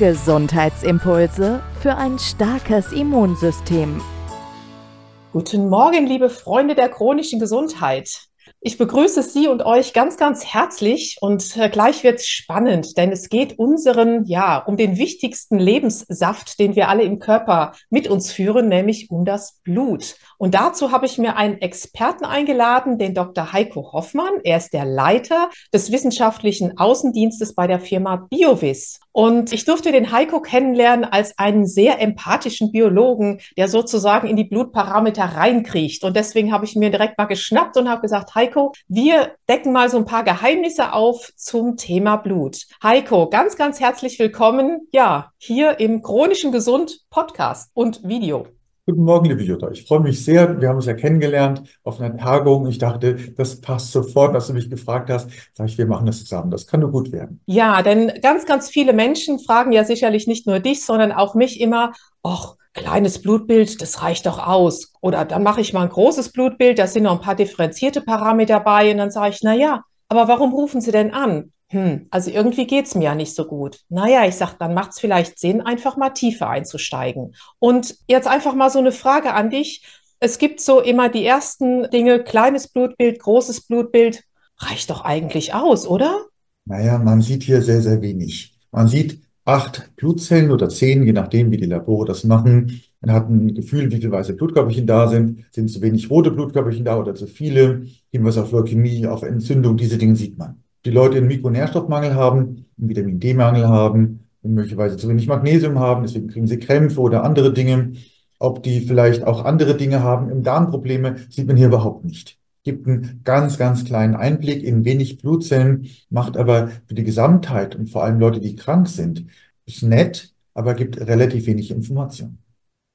Gesundheitsimpulse für ein starkes Immunsystem. Guten Morgen, liebe Freunde der chronischen Gesundheit. Ich begrüße Sie und euch ganz, ganz herzlich und äh, gleich wird's spannend, denn es geht unseren, ja, um den wichtigsten Lebenssaft, den wir alle im Körper mit uns führen, nämlich um das Blut. Und dazu habe ich mir einen Experten eingeladen, den Dr. Heiko Hoffmann. Er ist der Leiter des wissenschaftlichen Außendienstes bei der Firma BioVis. Und ich durfte den Heiko kennenlernen als einen sehr empathischen Biologen, der sozusagen in die Blutparameter reinkriecht. Und deswegen habe ich mir direkt mal geschnappt und habe gesagt, Heiko, wir decken mal so ein paar Geheimnisse auf zum Thema Blut. Heiko, ganz, ganz herzlich willkommen, ja, hier im chronischen Gesund Podcast und Video. Guten Morgen, liebe Jutta. Ich freue mich sehr. Wir haben uns ja kennengelernt auf einer Tagung. Ich dachte, das passt sofort, dass du mich gefragt hast. Sag ich, wir machen das zusammen. Das kann nur gut werden. Ja, denn ganz, ganz viele Menschen fragen ja sicherlich nicht nur dich, sondern auch mich immer, ach, kleines Blutbild, das reicht doch aus. Oder dann mache ich mal ein großes Blutbild, da sind noch ein paar differenzierte Parameter bei. Und dann sage ich, na ja, aber warum rufen Sie denn an? Hm, also irgendwie geht's mir ja nicht so gut. Naja, ich sag, dann macht's vielleicht Sinn, einfach mal tiefer einzusteigen. Und jetzt einfach mal so eine Frage an dich. Es gibt so immer die ersten Dinge, kleines Blutbild, großes Blutbild. Reicht doch eigentlich aus, oder? Naja, man sieht hier sehr, sehr wenig. Man sieht acht Blutzellen oder zehn, je nachdem, wie die Labore das machen. Man hat ein Gefühl, wie viele weiße Blutkörperchen da sind. Sind zu wenig rote Blutkörperchen da oder zu viele? Hinweis auf Leukämie, auf Entzündung, diese Dinge sieht man die Leute einen Mikronährstoffmangel haben, einen Vitamin D-Mangel haben, möglicherweise zu wenig Magnesium haben, deswegen kriegen sie Krämpfe oder andere Dinge. Ob die vielleicht auch andere Dinge haben, im Darmprobleme, sieht man hier überhaupt nicht. Gibt einen ganz, ganz kleinen Einblick in wenig Blutzellen, macht aber für die Gesamtheit und vor allem Leute, die krank sind, ist nett, aber gibt relativ wenig Information.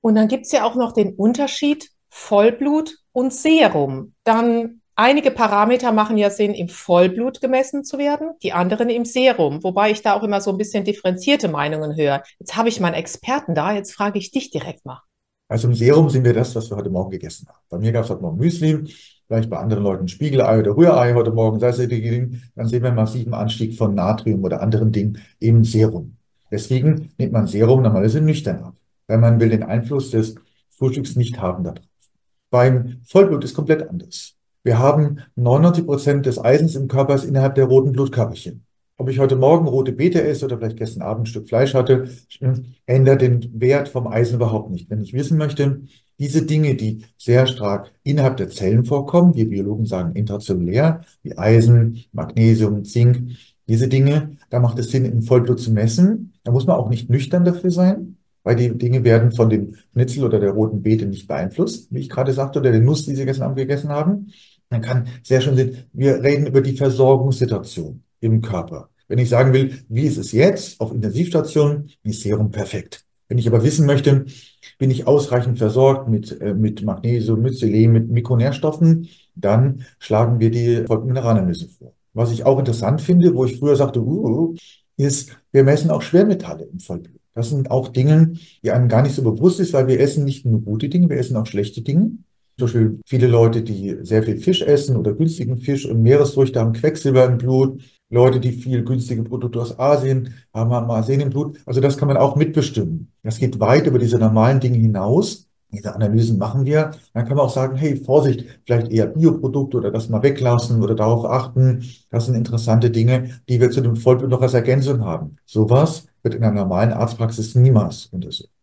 Und dann gibt es ja auch noch den Unterschied Vollblut und Serum. Dann Einige Parameter machen ja Sinn, im Vollblut gemessen zu werden, die anderen im Serum, wobei ich da auch immer so ein bisschen differenzierte Meinungen höre. Jetzt habe ich meinen Experten da, jetzt frage ich dich direkt mal. Also im Serum sind wir das, was wir heute Morgen gegessen haben. Bei mir gab es heute Morgen Müsli, vielleicht bei anderen Leuten Spiegelei oder Rührei heute Morgen, sei es dann sehen wir einen massiven Anstieg von Natrium oder anderen Dingen im Serum. Deswegen nimmt man Serum normalerweise nüchtern ab, weil man will den Einfluss des Frühstücks nicht haben darauf. Beim Vollblut ist komplett anders. Wir haben 99 Prozent des Eisens im Körper innerhalb der roten Blutkörperchen. Ob ich heute Morgen rote Beete esse oder vielleicht gestern Abend ein Stück Fleisch hatte, ändert den Wert vom Eisen überhaupt nicht. Wenn ich wissen möchte, diese Dinge, die sehr stark innerhalb der Zellen vorkommen, wir Biologen sagen intrazellulär, wie Eisen, Magnesium, Zink, diese Dinge, da macht es Sinn, im Vollblut zu messen. Da muss man auch nicht nüchtern dafür sein, weil die Dinge werden von dem Schnitzel oder der roten Beete nicht beeinflusst, wie ich gerade sagte, oder der Nuss, die Sie gestern Abend gegessen haben. Man kann sehr schön sehen, wir reden über die Versorgungssituation im Körper. Wenn ich sagen will, wie ist es jetzt auf Intensivstationen, ist Serum perfekt. Wenn ich aber wissen möchte, bin ich ausreichend versorgt mit, äh, mit Magnesium, mit Selen, mit Mikronährstoffen, dann schlagen wir die Mineralanalyse vor. Was ich auch interessant finde, wo ich früher sagte, uh, ist, wir messen auch Schwermetalle im Vollblut. Das sind auch Dinge, die einem gar nicht so bewusst ist, weil wir essen nicht nur gute Dinge, wir essen auch schlechte Dinge. Zum Beispiel viele Leute, die sehr viel Fisch essen oder günstigen Fisch und Meeresfrüchte haben Quecksilber im Blut. Leute, die viel günstige Produkte aus Asien haben, haben Arsen im Blut. Also das kann man auch mitbestimmen. Das geht weit über diese normalen Dinge hinaus. Diese Analysen machen wir. Dann kann man auch sagen, hey, Vorsicht, vielleicht eher Bioprodukte oder das mal weglassen oder darauf achten. Das sind interessante Dinge, die wir zu dem Vollblut noch als Ergänzung haben. Sowas wird in einer normalen Arztpraxis niemals untersucht.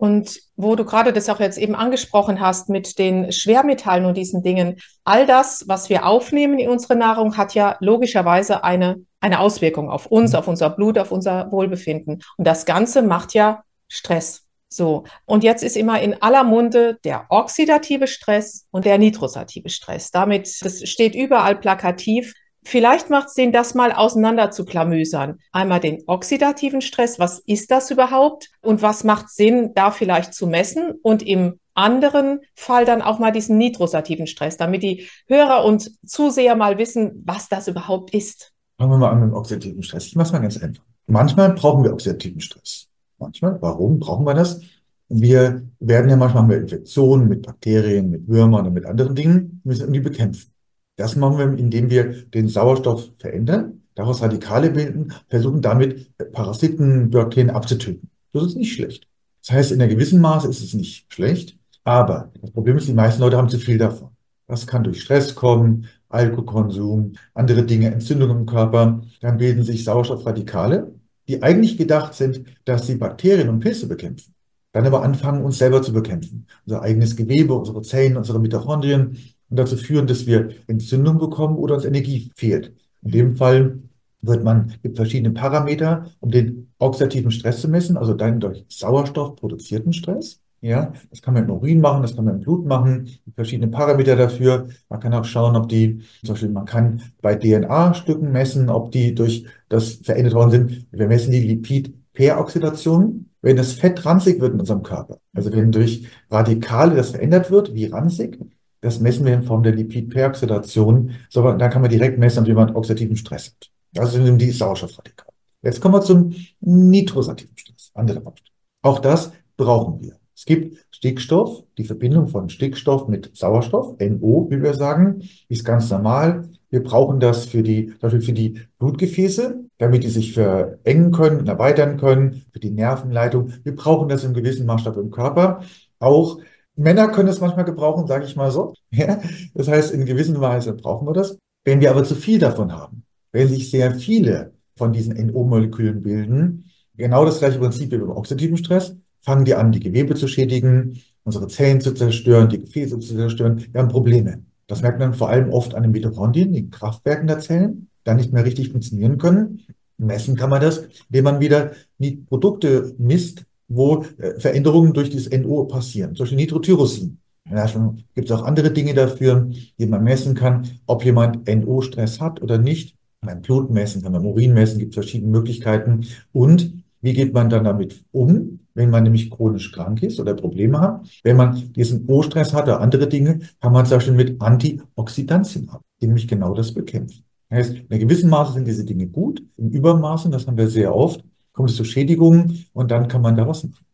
Und wo du gerade das auch jetzt eben angesprochen hast mit den Schwermetallen und diesen Dingen, all das, was wir aufnehmen in unsere Nahrung, hat ja logischerweise eine, eine Auswirkung auf uns, auf unser Blut, auf unser Wohlbefinden. Und das Ganze macht ja Stress. So. Und jetzt ist immer in aller Munde der oxidative Stress und der nitrosative Stress. Damit, das steht überall plakativ. Vielleicht macht es Sinn, das mal auseinander zu klamüsern. Einmal den oxidativen Stress, was ist das überhaupt? Und was macht Sinn, da vielleicht zu messen? Und im anderen Fall dann auch mal diesen nitrosativen Stress, damit die Hörer und Zuseher mal wissen, was das überhaupt ist. Fangen wir mal an mit dem oxidativen Stress. Ich mache es mal ganz einfach. Manchmal brauchen wir oxidativen Stress. Manchmal. Warum brauchen wir das? Wir werden ja manchmal mit Infektionen, mit Bakterien, mit Würmern und mit anderen Dingen, müssen die bekämpfen. Das machen wir, indem wir den Sauerstoff verändern, daraus Radikale bilden, versuchen damit Parasiten, Bakterien abzutöten. Das ist nicht schlecht. Das heißt, in einem gewissen Maße ist es nicht schlecht, aber das Problem ist, die meisten Leute haben zu viel davon. Das kann durch Stress kommen, Alkoholkonsum, andere Dinge, Entzündungen im Körper. Dann bilden sich Sauerstoffradikale, die eigentlich gedacht sind, dass sie Bakterien und Pilze bekämpfen. Dann aber anfangen, uns selber zu bekämpfen. Unser eigenes Gewebe, unsere Zellen, unsere Mitochondrien, dazu führen, dass wir Entzündung bekommen oder uns Energie fehlt. In dem Fall wird man, gibt verschiedene Parameter, um den oxidativen Stress zu messen, also dann durch Sauerstoff produzierten Stress. Ja, das kann man im Urin machen, das kann man im Blut machen, verschiedene Parameter dafür. Man kann auch schauen, ob die, zum Beispiel, man kann bei DNA-Stücken messen, ob die durch das verändert worden sind. Wir messen die Lipid-Peroxidation, wenn das Fett ranzig wird in unserem Körper. Also wenn durch Radikale das verändert wird, wie ranzig, das messen wir in Form der Lipidperoxidation. So, da kann man direkt messen, ob jemand oxidativen Stress hat. Das sind die Sauerstoffradikale. Jetzt kommen wir zum nitrosativen Stress, andere Baustelle. Auch das brauchen wir. Es gibt Stickstoff, die Verbindung von Stickstoff mit Sauerstoff, NO, wie wir sagen, ist ganz normal. Wir brauchen das für die, zum Beispiel für die Blutgefäße, damit die sich verengen können, erweitern können, für die Nervenleitung. Wir brauchen das im gewissen Maßstab im Körper. Auch Männer können es manchmal gebrauchen, sage ich mal so. Ja? Das heißt, in gewisser Weise brauchen wir das. Wenn wir aber zu viel davon haben, wenn sich sehr viele von diesen NO-Molekülen bilden, genau das gleiche Prinzip wie beim oxidativen Stress, fangen die an, die Gewebe zu schädigen, unsere Zellen zu zerstören, die Gefäße zu zerstören. Wir haben Probleme. Das merkt man vor allem oft an den Mitochondrien, den Kraftwerken der Zellen, da nicht mehr richtig funktionieren können. Messen kann man das, indem man wieder die Produkte misst, wo äh, Veränderungen durch das NO passieren, zum Beispiel Nitrotyrosin. Ja, schon gibt es auch andere Dinge dafür, die man messen kann, ob jemand NO-Stress hat oder nicht. Beim Blut messen, kann man Urin messen, gibt es verschiedene Möglichkeiten. Und wie geht man dann damit um, wenn man nämlich chronisch krank ist oder Probleme hat? Wenn man diesen O-Stress hat oder andere Dinge, kann man zum Beispiel mit Antioxidantien haben, die nämlich genau das bekämpfen. Das heißt, in einem gewissen Maße sind diese Dinge gut, im Übermaßen, das haben wir sehr oft, kommt es zu Schädigungen und dann kann man da was machen.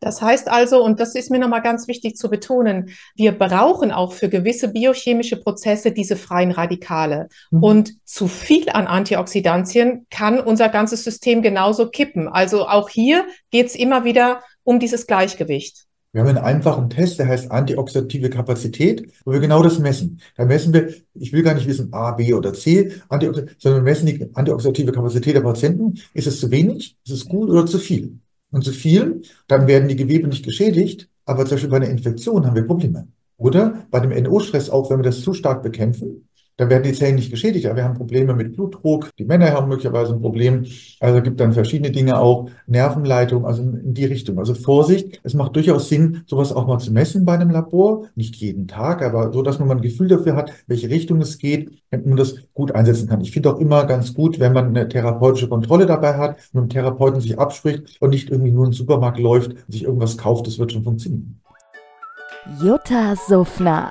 Das heißt also, und das ist mir nochmal ganz wichtig zu betonen, wir brauchen auch für gewisse biochemische Prozesse diese freien Radikale. Mhm. Und zu viel an Antioxidantien kann unser ganzes System genauso kippen. Also auch hier geht es immer wieder um dieses Gleichgewicht. Wir haben einen einfachen Test, der heißt antioxidative Kapazität, wo wir genau das messen. Da messen wir, ich will gar nicht wissen A, B oder C, sondern wir messen die antioxidative Kapazität der Patienten. Ist es zu wenig, ist es gut oder zu viel? Und zu viel, dann werden die Gewebe nicht geschädigt, aber zum Beispiel bei einer Infektion haben wir Probleme. Oder bei dem NO-Stress auch, wenn wir das zu stark bekämpfen, dann werden die Zellen nicht geschädigt, aber wir haben Probleme mit Blutdruck. Die Männer haben möglicherweise ein Problem. Also gibt dann verschiedene Dinge auch, Nervenleitung, also in die Richtung. Also Vorsicht, es macht durchaus Sinn, sowas auch mal zu messen bei einem Labor. Nicht jeden Tag, aber so, dass man mal ein Gefühl dafür hat, welche Richtung es geht, damit man das gut einsetzen kann. Ich finde auch immer ganz gut, wenn man eine therapeutische Kontrolle dabei hat mit dem Therapeuten sich abspricht und nicht irgendwie nur in den Supermarkt läuft und sich irgendwas kauft, das wird schon funktionieren. Jutta Suffner